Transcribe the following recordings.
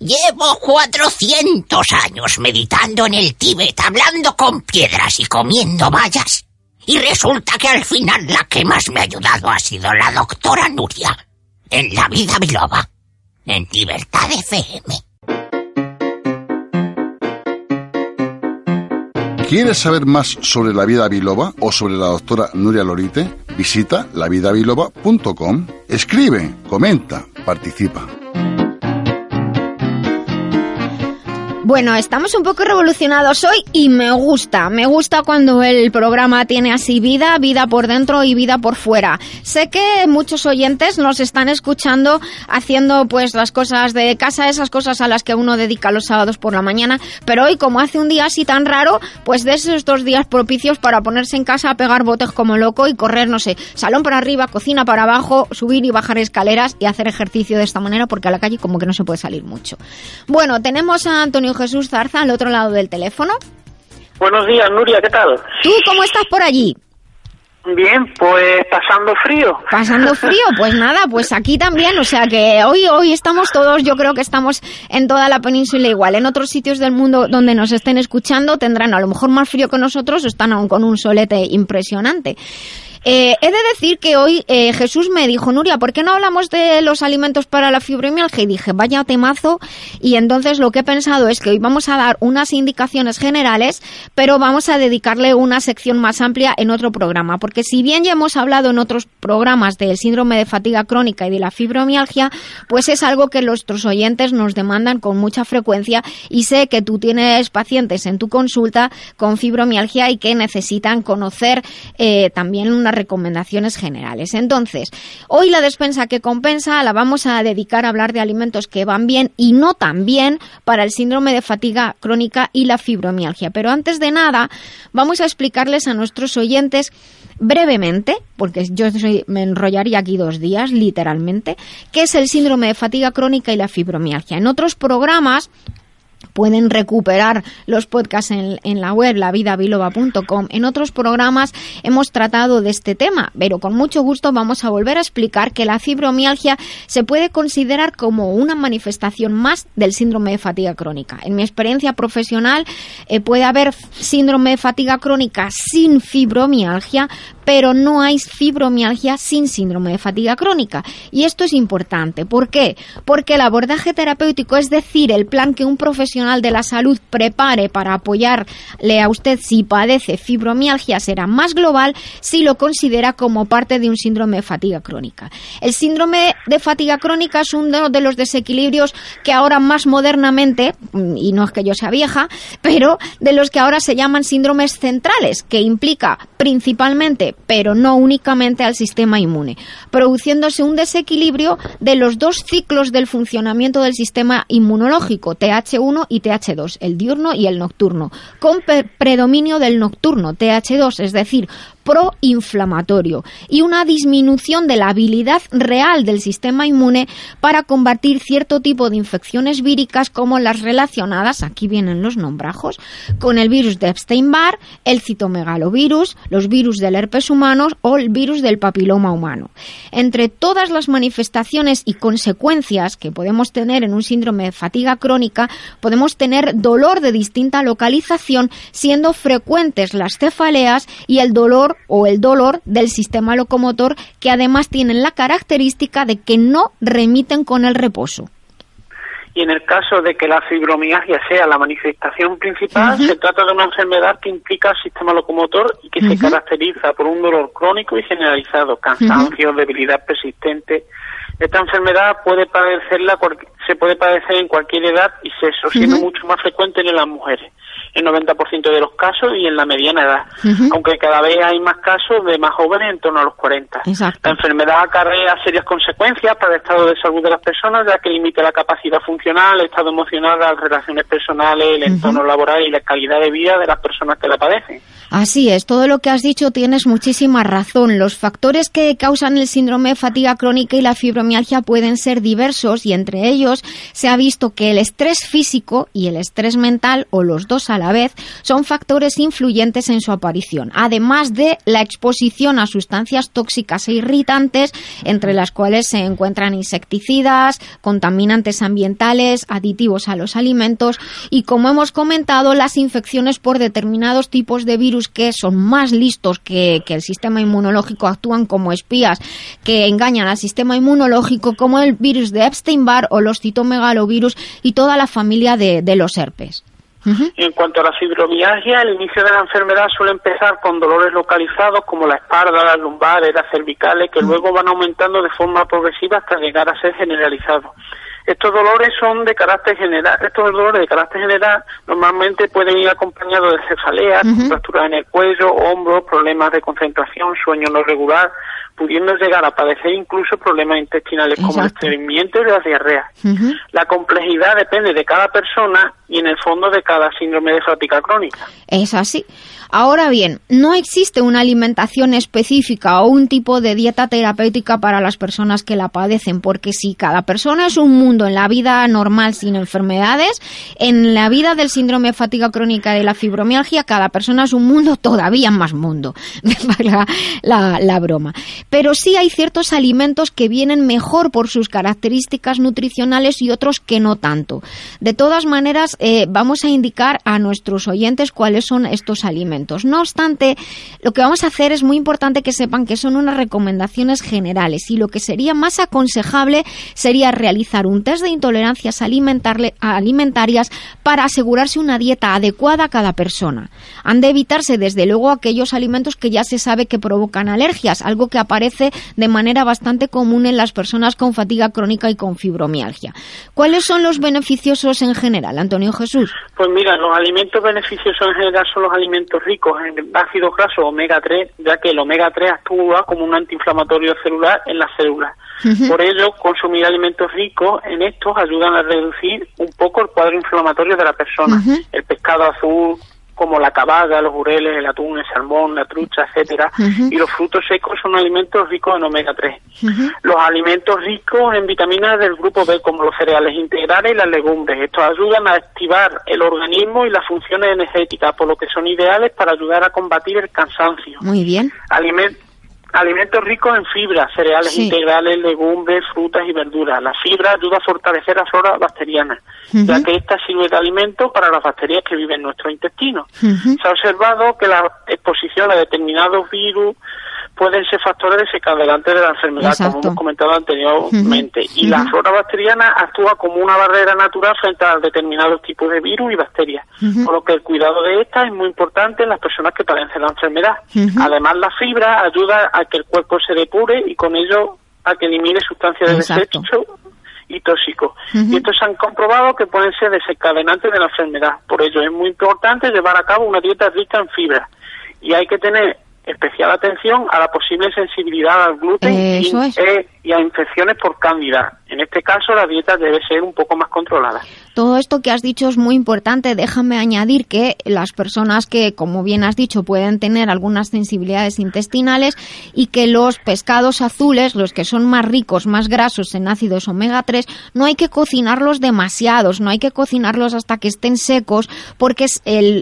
Llevo 400 años meditando en el Tíbet, hablando con piedras y comiendo vallas. Y resulta que al final la que más me ha ayudado ha sido la doctora Nuria. En la vida biloba. En Libertad FM. ¿Quieres saber más sobre la vida biloba o sobre la doctora Nuria Lorite? Visita lavidabiloba.com. Escribe, comenta, participa. Bueno, estamos un poco revolucionados hoy y me gusta. Me gusta cuando el programa tiene así vida, vida por dentro y vida por fuera. Sé que muchos oyentes nos están escuchando haciendo pues las cosas de casa, esas cosas a las que uno dedica los sábados por la mañana, pero hoy como hace un día así tan raro, pues de esos dos días propicios para ponerse en casa a pegar botes como loco y correr, no sé, salón para arriba, cocina para abajo, subir y bajar escaleras y hacer ejercicio de esta manera porque a la calle como que no se puede salir mucho. Bueno, tenemos a Antonio Jesús Zarza al otro lado del teléfono. Buenos días, Nuria, ¿qué tal? ¿Tú cómo estás por allí? Bien, pues pasando frío. Pasando frío, pues nada, pues aquí también, o sea que hoy hoy estamos todos, yo creo que estamos en toda la península igual. En otros sitios del mundo donde nos estén escuchando tendrán a lo mejor más frío que nosotros o están aún con un solete impresionante. Eh, he de decir que hoy eh, Jesús me dijo, Nuria, ¿por qué no hablamos de los alimentos para la fibromialgia? Y dije, vaya temazo. Y entonces lo que he pensado es que hoy vamos a dar unas indicaciones generales, pero vamos a dedicarle una sección más amplia en otro programa. Porque si bien ya hemos hablado en otros programas del síndrome de fatiga crónica y de la fibromialgia, pues es algo que nuestros oyentes nos demandan con mucha frecuencia y sé que tú tienes pacientes en tu consulta con fibromialgia y que necesitan conocer eh, también una recomendaciones generales. Entonces, hoy la despensa que compensa la vamos a dedicar a hablar de alimentos que van bien y no tan bien para el síndrome de fatiga crónica y la fibromialgia. Pero antes de nada, vamos a explicarles a nuestros oyentes brevemente, porque yo me enrollaría aquí dos días, literalmente, qué es el síndrome de fatiga crónica y la fibromialgia. En otros programas pueden recuperar los podcasts en, la web lavidabiloba.com. En otros programas hemos tratado de este tema, pero con mucho gusto vamos a volver a explicar que la fibromialgia se puede considerar como una manifestación más del síndrome de fatiga crónica. En mi experiencia profesional eh, puede haber síndrome de fatiga crónica sin fibromialgia, pero no hay fibromialgia sin síndrome de fatiga crónica. Y esto es importante. ¿Por qué? Porque el abordaje terapéutico, es decir, el plan que un profesional de la salud prepare para apoyarle a usted si padece fibromialgia, será más global si lo considera como parte de un síndrome de fatiga crónica. El síndrome de fatiga crónica es uno de los desequilibrios que ahora más modernamente, y no es que yo sea vieja, pero de los que ahora se llaman síndromes centrales, que implica principalmente pero no únicamente al sistema inmune, produciéndose un desequilibrio de los dos ciclos del funcionamiento del sistema inmunológico, TH1 y TH2, el diurno y el nocturno, con predominio del nocturno, TH2, es decir, proinflamatorio y una disminución de la habilidad real del sistema inmune para combatir cierto tipo de infecciones víricas como las relacionadas, aquí vienen los nombrajos, con el virus de Epstein-Barr, el citomegalovirus, los virus del herpes humano o el virus del papiloma humano. Entre todas las manifestaciones y consecuencias que podemos tener en un síndrome de fatiga crónica, podemos tener dolor de distinta localización, siendo frecuentes las cefaleas y el dolor o el dolor del sistema locomotor que además tienen la característica de que no remiten con el reposo. Y en el caso de que la fibromialgia sea la manifestación principal, se trata de una enfermedad que implica el sistema locomotor y que se caracteriza por un dolor crónico y generalizado, cansancio, debilidad persistente. Esta enfermedad puede padecerla, se puede padecer en cualquier edad y sexo, siendo mucho más frecuente en las mujeres el 90% de los casos y en la mediana edad, aunque cada vez hay más casos de más jóvenes en torno a los 40. La enfermedad acarrea serias consecuencias para el estado de salud de las personas, ya que limita la capacidad funcional, el estado emocional, las relaciones personales, el entorno laboral y la calidad de vida de las personas que la padecen. Así es, todo lo que has dicho tienes muchísima razón. Los factores que causan el síndrome de fatiga crónica y la fibromialgia pueden ser diversos y entre ellos se ha visto que el estrés físico y el estrés mental, o los dos a la vez, son factores influyentes en su aparición, además de la exposición a sustancias tóxicas e irritantes, entre las cuales se encuentran insecticidas, contaminantes ambientales, aditivos a los alimentos y, como hemos comentado, las infecciones por determinados tipos de virus que son más listos que, el sistema inmunológico, actúan como espías que engañan al sistema inmunológico, como el virus de Epstein-Barr o los citomegalovirus y toda la familia de, los herpes. En cuanto a la fibromialgia, el inicio de la enfermedad suele empezar con dolores localizados como la espalda, las lumbares, las cervicales, que luego van aumentando de forma progresiva hasta llegar a ser generalizados. Estos dolores son de carácter general, estos dolores de carácter general normalmente pueden ir acompañados de cefaleas, fracturas en el cuello, hombros, problemas de concentración, sueño no regular, pudiendo llegar a padecer incluso problemas intestinales como el estreñimiento y la diarrea. La complejidad depende de cada persona y en el fondo de cada síndrome de fatiga crónica. Es así. Ahora bien, no existe una alimentación específica o un tipo de dieta terapéutica para las personas que la padecen, porque si cada persona es un mundo en la vida normal sin enfermedades, en la vida del síndrome de fatiga crónica de la fibromialgia, cada persona es un mundo todavía más mundo, la broma. Pero sí hay ciertos alimentos que vienen mejor por sus características nutricionales y otros que no tanto. De todas maneras, eh, vamos a indicar a nuestros oyentes cuáles son estos alimentos. No obstante, lo que vamos a hacer es muy importante que sepan que son unas recomendaciones generales y lo que sería más aconsejable sería realizar un test de intolerancias alimentarias para asegurarse una dieta adecuada a cada persona. Han de evitarse desde luego aquellos alimentos que ya se sabe que provocan alergias, algo que aparece de manera bastante común en las personas con fatiga crónica y con fibromialgia. ¿Cuáles son los beneficiosos en general, Antonio Jesús? Pues mira, los alimentos beneficiosos en general son los alimentos ricos en ácidos grasos omega 3, ya que el omega 3 actúa como un antiinflamatorio celular en las células. Por ello, consumir alimentos ricos en estos ayudan a reducir un poco el cuadro inflamatorio de la persona. El pescado azul, como la cabaga, los jureles, el atún, el salmón, la trucha, etcétera, y los frutos secos son alimentos ricos en omega 3. Los alimentos ricos en vitaminas del grupo B, como los cereales integrales y las legumbres, estos ayudan a activar el organismo y las funciones energéticas, por lo que son ideales para ayudar a combatir el cansancio. Muy bien. Alimentos ricos en fibra, cereales integrales, legumbres, frutas y verduras. La fibra ayuda a fortalecer la flora bacteriana, ya que esta sirve de alimento para las bacterias que viven en nuestro intestino. Se ha observado que la exposición a determinados virus pueden ser factores desencadenantes de la enfermedad, como hemos comentado anteriormente. Y la flora bacteriana actúa como una barrera natural frente a determinados tipos de virus y bacterias, por lo que el cuidado de esta es muy importante en las personas que padecen la enfermedad. Además, la fibra ayuda a que el cuerpo se depure y con ello a que elimine sustancias de desecho y tóxicos. Y estos se han comprobado que pueden ser desencadenantes de la enfermedad. Por ello es muy importante llevar a cabo una dieta rica en fibra. Y hay que tener especial atención a la posible sensibilidad al gluten y, eh, y, a infecciones por cándida. En este caso, la dieta debe ser un poco más controlada. Todo esto que has dicho es muy importante. Déjame añadir que las personas que, como bien has dicho, pueden tener algunas sensibilidades intestinales y que los pescados azules, los que son más ricos, más grasos en ácidos omega 3, no hay que cocinarlos demasiados, no hay que cocinarlos hasta que estén secos, porque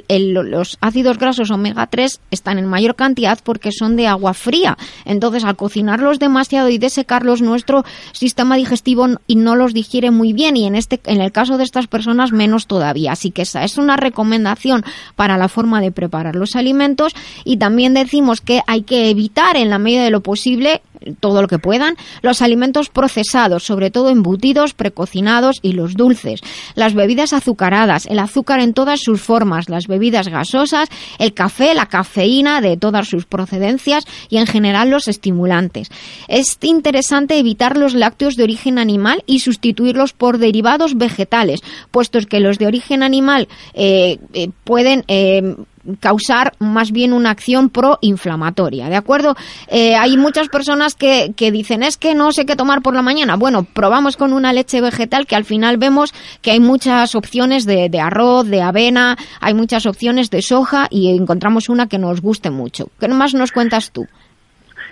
los ácidos grasos omega 3 están en mayor cantidad porque son de agua fría. Entonces, al cocinarlos demasiado y desecarlos, nuestro sistema digestivo y no los digiere muy bien y en este en el caso de estas personas menos todavía. Así que esa es una recomendación para la forma de preparar los alimentos y también decimos que hay que evitar en la medida de lo posible todo lo que puedan, los alimentos procesados, sobre todo embutidos, precocinados y los dulces, las bebidas azucaradas, el azúcar en todas sus formas, las bebidas gasosas, el café, la cafeína de todas sus procedencias y en general los estimulantes. Es interesante evitar los lácteos de origen animal y sustituirlos por derivados vegetales, puesto que los de origen animal eh, eh, pueden eh, causar más bien una acción proinflamatoria, ¿de acuerdo? Eh, hay muchas personas que, que dicen, es que no sé qué tomar por la mañana. Bueno, probamos con una leche vegetal que al final vemos que hay muchas opciones de, de arroz, de avena, hay muchas opciones de soja y encontramos una que nos guste mucho. ¿Qué más nos cuentas tú?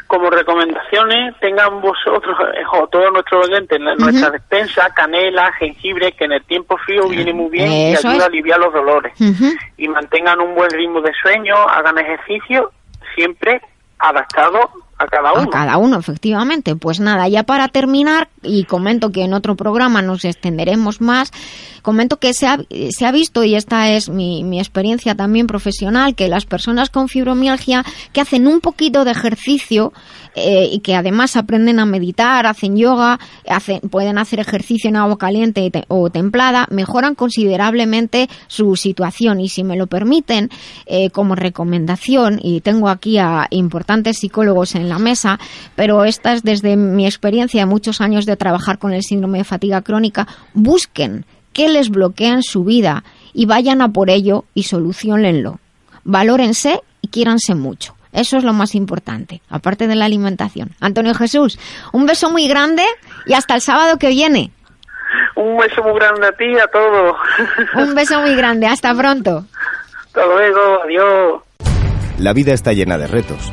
Como recomendaciones tengan vosotros eh, o todos nuestros oyentes en nuestra despensa canela, jengibre, que en el tiempo frío viene muy bien y ayuda a aliviar los dolores. Y mantengan un buen ritmo de sueño, hagan ejercicio, siempre adaptado a cada uno. A cada uno, efectivamente. Pues nada, ya para terminar, y comento que en otro programa nos extenderemos más, comento que se ha, se ha visto, y esta es mi, mi experiencia también profesional, que las personas con fibromialgia que hacen un poquito de ejercicio eh, y que además aprenden a meditar, hacen yoga, hacen, pueden hacer ejercicio en agua caliente o templada, mejoran considerablemente su situación. Y si me lo permiten, eh, como recomendación, y tengo aquí a importantes psicólogos en la mesa, pero esta es desde mi experiencia de muchos años de trabajar con el síndrome de fatiga crónica, busquen qué les bloquea en su vida y vayan a por ello y solucionenlo. Valórense y quiéranse mucho. Eso es lo más importante, aparte de la alimentación. Antonio Jesús, un beso muy grande y hasta el sábado que viene. Un beso muy grande a ti y a todos. Un beso muy grande, hasta pronto. Hasta luego, adiós. La vida está llena de retos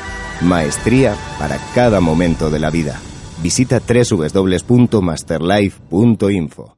Maestría para cada momento de la vida. Visita www.masterlife.info.